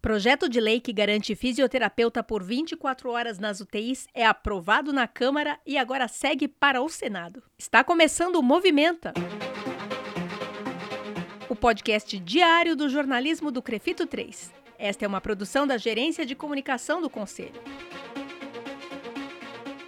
Projeto de lei que garante fisioterapeuta por 24 horas nas UTIs é aprovado na Câmara e agora segue para o Senado. Está começando o Movimenta. O podcast diário do jornalismo do Crefito 3. Esta é uma produção da Gerência de Comunicação do Conselho.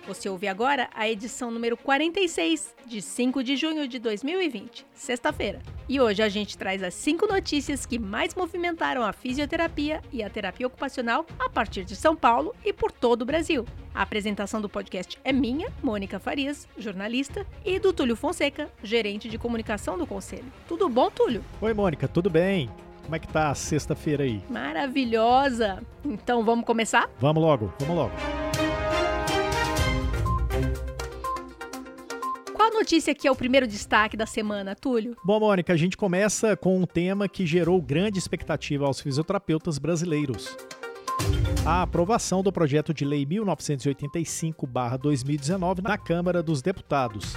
Você ouve agora a edição número 46, de 5 de junho de 2020, sexta-feira. E hoje a gente traz as cinco notícias que mais movimentaram a fisioterapia e a terapia ocupacional a partir de São Paulo e por todo o Brasil. A apresentação do podcast é minha, Mônica Farias, jornalista, e do Túlio Fonseca, gerente de comunicação do Conselho. Tudo bom, Túlio? Oi, Mônica, tudo bem? Como é que tá a sexta-feira aí? Maravilhosa! Então vamos começar? Vamos logo, vamos logo. Notícia que é o primeiro destaque da semana, Túlio? Bom, Mônica, a gente começa com um tema que gerou grande expectativa aos fisioterapeutas brasileiros. A aprovação do projeto de lei 1985-2019 na Câmara dos Deputados.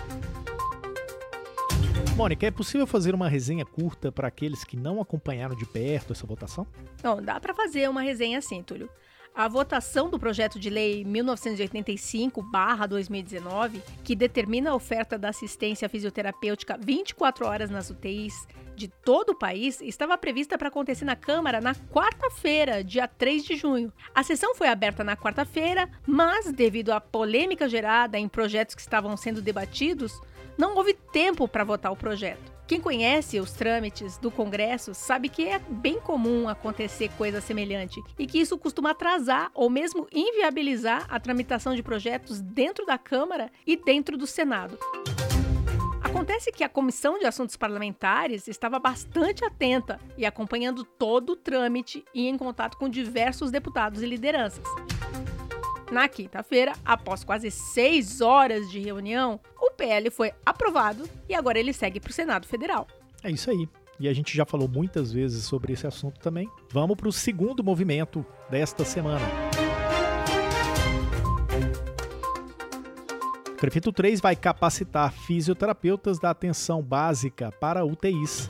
Mônica, é possível fazer uma resenha curta para aqueles que não acompanharam de perto essa votação? Não, dá para fazer uma resenha assim, Túlio. A votação do projeto de lei 1985-2019, que determina a oferta da assistência fisioterapêutica 24 horas nas UTIs de todo o país, estava prevista para acontecer na Câmara na quarta-feira, dia 3 de junho. A sessão foi aberta na quarta-feira, mas devido à polêmica gerada em projetos que estavam sendo debatidos, não houve tempo para votar o projeto. Quem conhece os trâmites do Congresso sabe que é bem comum acontecer coisa semelhante e que isso costuma atrasar ou mesmo inviabilizar a tramitação de projetos dentro da Câmara e dentro do Senado. Acontece que a Comissão de Assuntos Parlamentares estava bastante atenta e acompanhando todo o trâmite e em contato com diversos deputados e lideranças. Na quinta-feira, após quase seis horas de reunião, o PL foi aprovado e agora ele segue para o Senado Federal. É isso aí. E a gente já falou muitas vezes sobre esse assunto também. Vamos para o segundo movimento desta semana. O Crefito 3 vai capacitar fisioterapeutas da atenção básica para UTIs.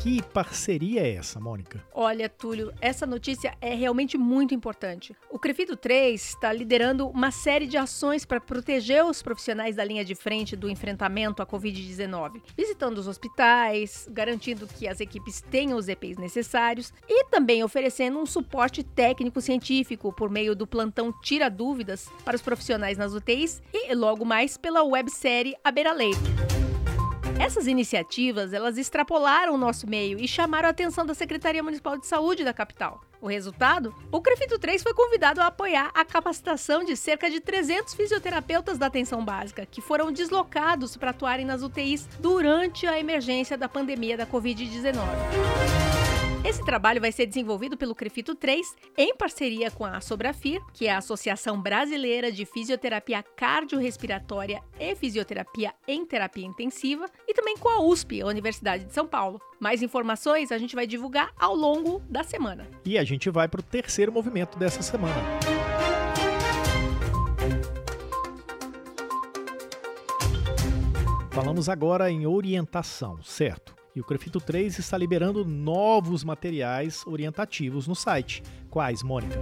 Que parceria é essa, Mônica? Olha, Túlio, essa notícia é realmente muito importante. O Crefito 3 está liderando uma série de ações para proteger os profissionais da linha de frente do enfrentamento à Covid-19, visitando os hospitais, garantindo que as equipes tenham os EPIs necessários e também oferecendo um suporte técnico-científico por meio do plantão Tira Dúvidas para os profissionais nas UTIs e logo mais pela websérie A Beira Leito. Essas iniciativas, elas extrapolaram o nosso meio e chamaram a atenção da Secretaria Municipal de Saúde da capital. O resultado? O Crefito 3 foi convidado a apoiar a capacitação de cerca de 300 fisioterapeutas da atenção básica, que foram deslocados para atuarem nas UTIs durante a emergência da pandemia da Covid-19. Esse trabalho vai ser desenvolvido pelo Crefito 3 em parceria com a Sobrafir, que é a Associação Brasileira de Fisioterapia Cardiorrespiratória e Fisioterapia em Terapia Intensiva, e também com a USP, a Universidade de São Paulo. Mais informações a gente vai divulgar ao longo da semana. E a gente vai para o terceiro movimento dessa semana. Falamos agora em orientação, certo? E o Crefito 3 está liberando novos materiais orientativos no site. Quais, Mônica?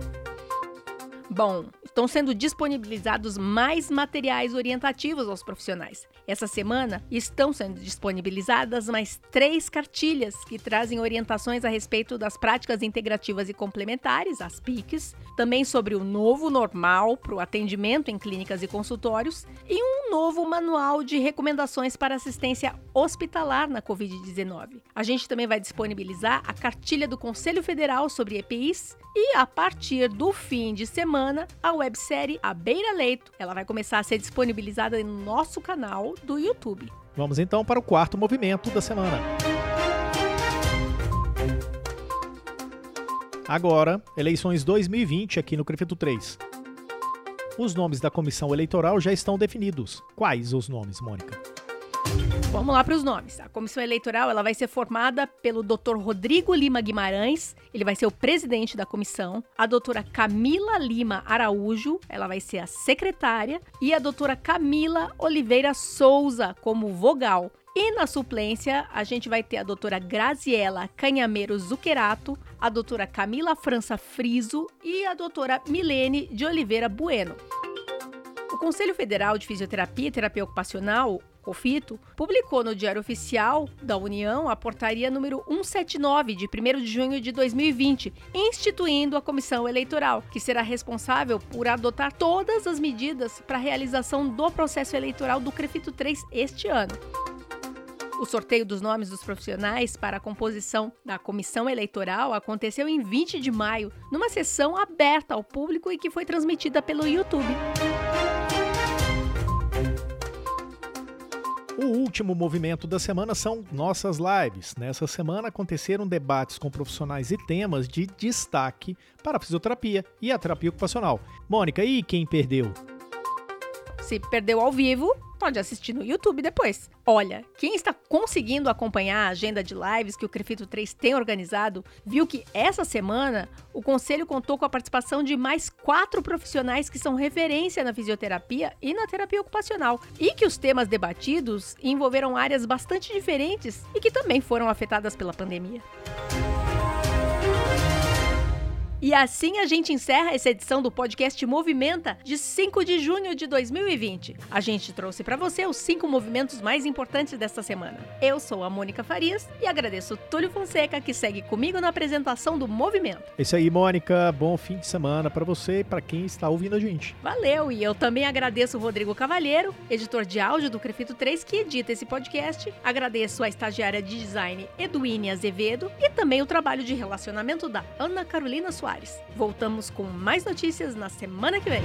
Bom, estão sendo disponibilizados mais materiais orientativos aos profissionais. Essa semana estão sendo disponibilizadas mais três cartilhas que trazem orientações a respeito das práticas integrativas e complementares, as PICs, também sobre o novo normal para o atendimento em clínicas e consultórios e um novo manual de recomendações para assistência hospitalar na Covid-19. A gente também vai disponibilizar a cartilha do Conselho Federal sobre EPIs e a partir do fim de semana, a websérie A Beira Leito, ela vai começar a ser disponibilizada no nosso canal do YouTube. Vamos então para o quarto movimento da semana. Agora, eleições 2020 aqui no Crefito 3. Os nomes da comissão eleitoral já estão definidos. Quais os nomes, Mônica? Vamos lá para os nomes. A comissão eleitoral ela vai ser formada pelo Dr. Rodrigo Lima Guimarães, ele vai ser o presidente da comissão, a doutora Camila Lima Araújo, ela vai ser a secretária, e a doutora Camila Oliveira Souza como vogal. E na suplência, a gente vai ter a doutora Graziela Canhameiro Zuccherato, a doutora Camila França Friso e a doutora Milene de Oliveira Bueno. O Conselho Federal de Fisioterapia e Terapia Ocupacional, COFITO, publicou no Diário Oficial da União a portaria número 179 de 1 de junho de 2020, instituindo a comissão eleitoral, que será responsável por adotar todas as medidas para a realização do processo eleitoral do CREFITO 3 este ano. O sorteio dos nomes dos profissionais para a composição da comissão eleitoral aconteceu em 20 de maio, numa sessão aberta ao público e que foi transmitida pelo YouTube. O último movimento da semana são nossas lives. Nessa semana aconteceram debates com profissionais e temas de destaque para a fisioterapia e a terapia ocupacional. Mônica, e quem perdeu? Se perdeu ao vivo, pode assistir no YouTube depois. Olha, quem está conseguindo acompanhar a agenda de lives que o Crefito 3 tem organizado, viu que essa semana o conselho contou com a participação de mais quatro profissionais que são referência na fisioterapia e na terapia ocupacional, e que os temas debatidos envolveram áreas bastante diferentes e que também foram afetadas pela pandemia. E assim a gente encerra essa edição do podcast Movimenta de 5 de junho de 2020. A gente trouxe para você os cinco movimentos mais importantes desta semana. Eu sou a Mônica Farias e agradeço Túlio Fonseca que segue comigo na apresentação do Movimento. É isso aí, Mônica. Bom fim de semana para você e para quem está ouvindo a gente. Valeu! E eu também agradeço o Rodrigo Cavalheiro, editor de áudio do Crefito 3, que edita esse podcast. Agradeço a estagiária de design Eduine Azevedo e também o trabalho de relacionamento da Ana Carolina Soares. Soares. Voltamos com mais notícias na semana que vem.